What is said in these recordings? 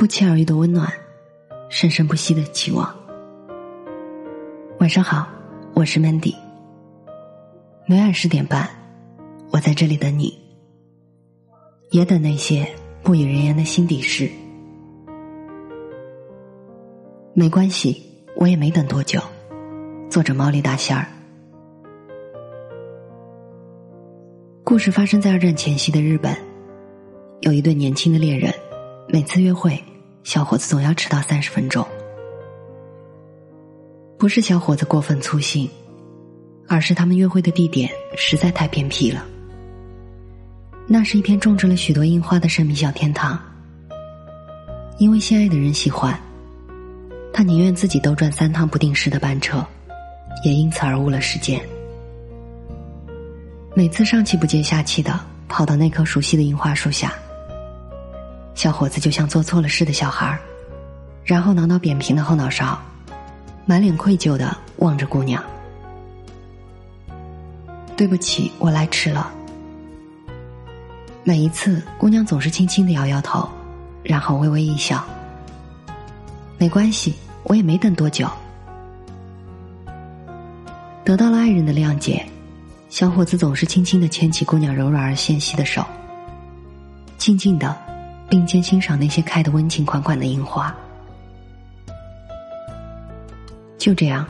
不期而遇的温暖，生生不息的期望。晚上好，我是 Mandy。每晚十点半，我在这里等你，也等那些不语人言的心底事。没关系，我也没等多久。作者：毛利大仙儿。故事发生在二战前夕的日本，有一对年轻的恋人，每次约会，小伙子总要迟到三十分钟。不是小伙子过分粗心，而是他们约会的地点实在太偏僻了。那是一片种植了许多樱花的神秘小天堂。因为心爱的人喜欢，他宁愿自己兜转三趟不定时的班车，也因此而误了时间。每次上气不接下气的跑到那棵熟悉的樱花树下，小伙子就像做错了事的小孩儿，然后挠挠扁平的后脑勺，满脸愧疚的望着姑娘：“对不起，我来迟了。”每一次，姑娘总是轻轻的摇摇头，然后微微一笑：“没关系，我也没等多久。”得到了爱人的谅解。小伙子总是轻轻的牵起姑娘柔软而纤细的手，静静的并肩欣赏那些开得温情款款的樱花。就这样，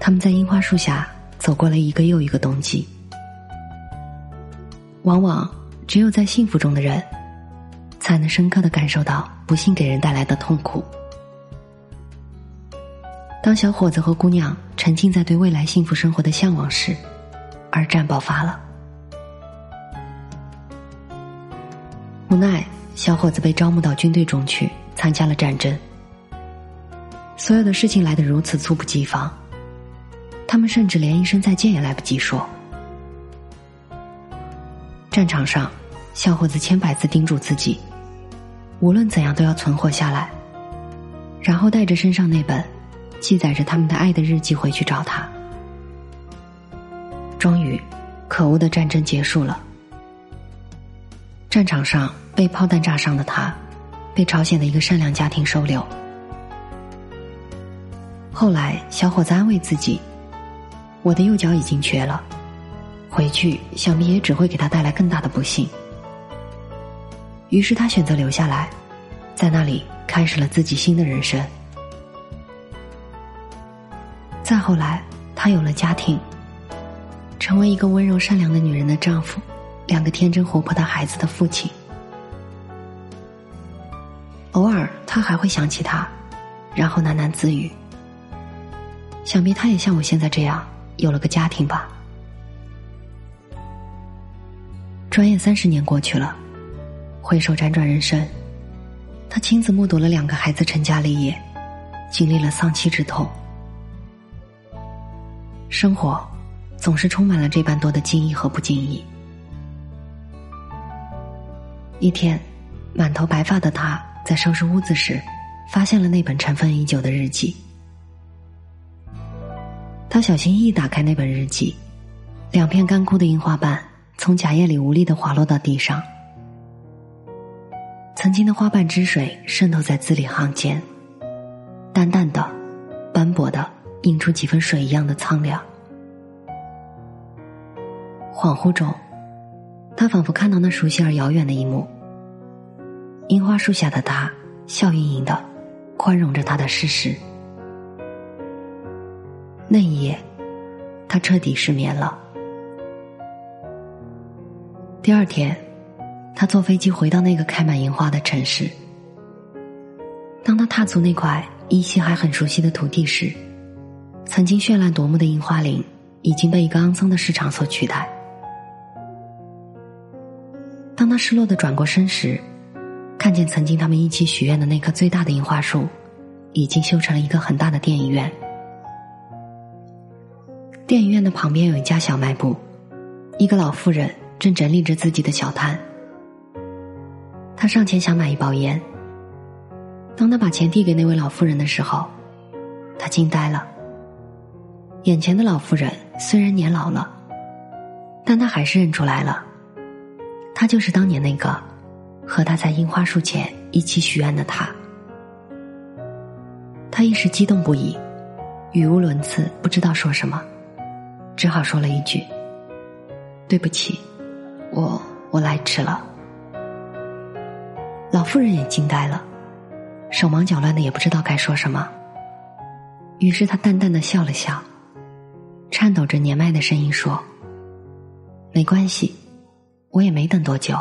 他们在樱花树下走过了一个又一个冬季。往往只有在幸福中的人，才能深刻的感受到不幸给人带来的痛苦。当小伙子和姑娘沉浸在对未来幸福生活的向往时，二战爆发了，无奈小伙子被招募到军队中去参加了战争。所有的事情来得如此猝不及防，他们甚至连一声再见也来不及说。战场上，小伙子千百次叮嘱自己，无论怎样都要存活下来，然后带着身上那本记载着他们的爱的日记回去找他。终于，可恶的战争结束了。战场上被炮弹炸伤的他，被朝鲜的一个善良家庭收留。后来，小伙子安慰自己：“我的右脚已经瘸了，回去想必也只会给他带来更大的不幸。”于是他选择留下来，在那里开始了自己新的人生。再后来，他有了家庭。成为一个温柔善良的女人的丈夫，两个天真活泼的孩子的父亲。还会想起他，然后喃喃自语：“想必他也像我现在这样有了个家庭吧。”转眼三十年过去了，回首辗转人生，他亲自目睹了两个孩子成家立业，经历了丧妻之痛，生活。总是充满了这般多的惊异和不经意。一天，满头白发的他在收拾屋子时，发现了那本尘封已久的日记。他小心翼翼打开那本日记，两片干枯的樱花瓣从夹叶里无力的滑落到地上。曾经的花瓣汁水渗透在字里行间，淡淡的、斑驳的，映出几分水一样的苍凉。恍惚中，他仿佛看到那熟悉而遥远的一幕：樱花树下的他，笑盈盈的，宽容着他的事实。那一夜，他彻底失眠了。第二天，他坐飞机回到那个开满樱花的城市。当他踏足那块依稀还很熟悉的土地时，曾经绚烂夺目的樱花林已经被一个肮脏的市场所取代。当他失落的转过身时，看见曾经他们一起许愿的那棵最大的樱花树，已经修成了一个很大的电影院。电影院的旁边有一家小卖部，一个老妇人正整理着自己的小摊。他上前想买一包烟。当他把钱递给那位老妇人的时候，他惊呆了。眼前的老妇人虽然年老了，但他还是认出来了。他就是当年那个和他在樱花树前一起许愿的他。他一时激动不已，语无伦次，不知道说什么，只好说了一句：“对不起，我我来迟了。”老妇人也惊呆了，手忙脚乱的，也不知道该说什么。于是他淡淡的笑了笑，颤抖着年迈的声音说：“没关系，我也没等多久。”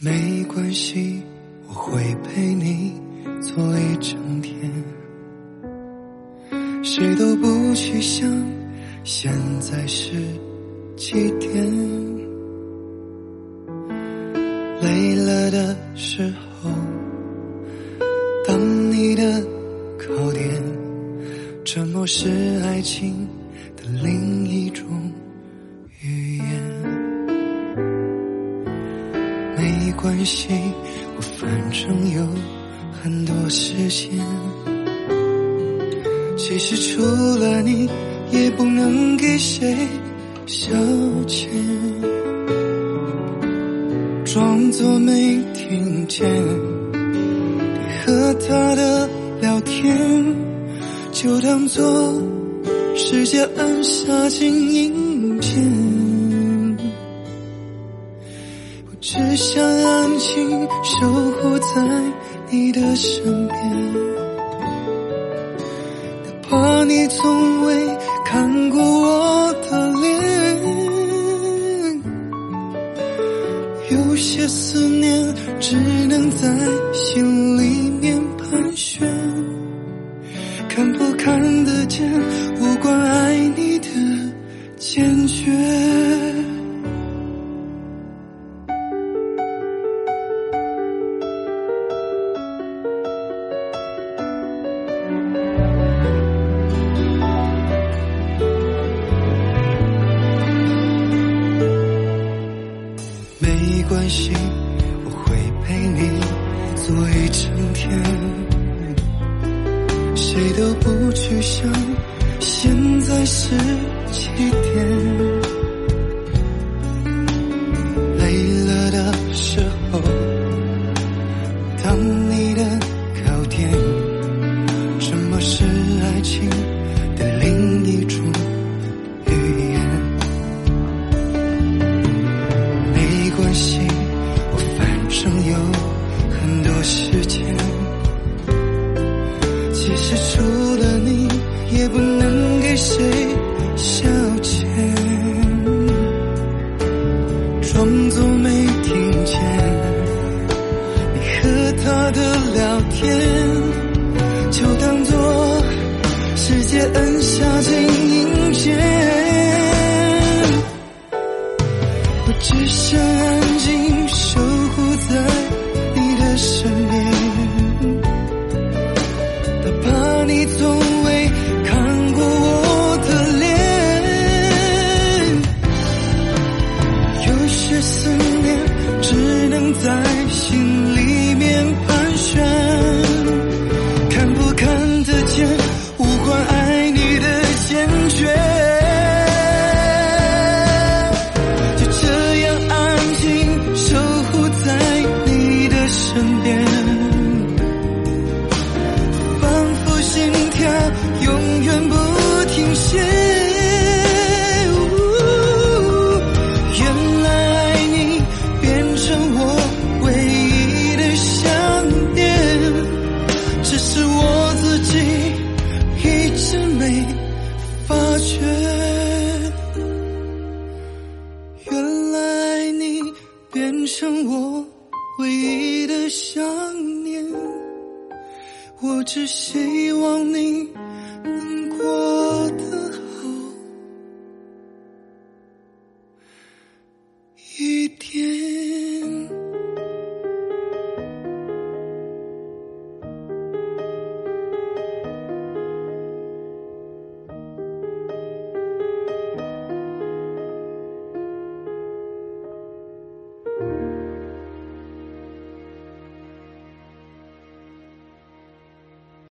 没关系，我会陪你坐一整天。谁都不去想现在是几点。累了的时候，当你的靠垫，沉默是爱情的另关系，我反正有很多时间。其实除了你，也不能给谁消遣。装作没听见，你和他的聊天，就当作世界按下静音键。我只想安静守护在你的身边，哪怕你从未看过我的脸。有些思念只能在心里面盘旋，看不看得见，无关爱你的坚决。谁都不去想，现在是几点？装作没听见你和他的聊天，就当作世界按下静音键。变成我唯一的想念，我只希望你能过。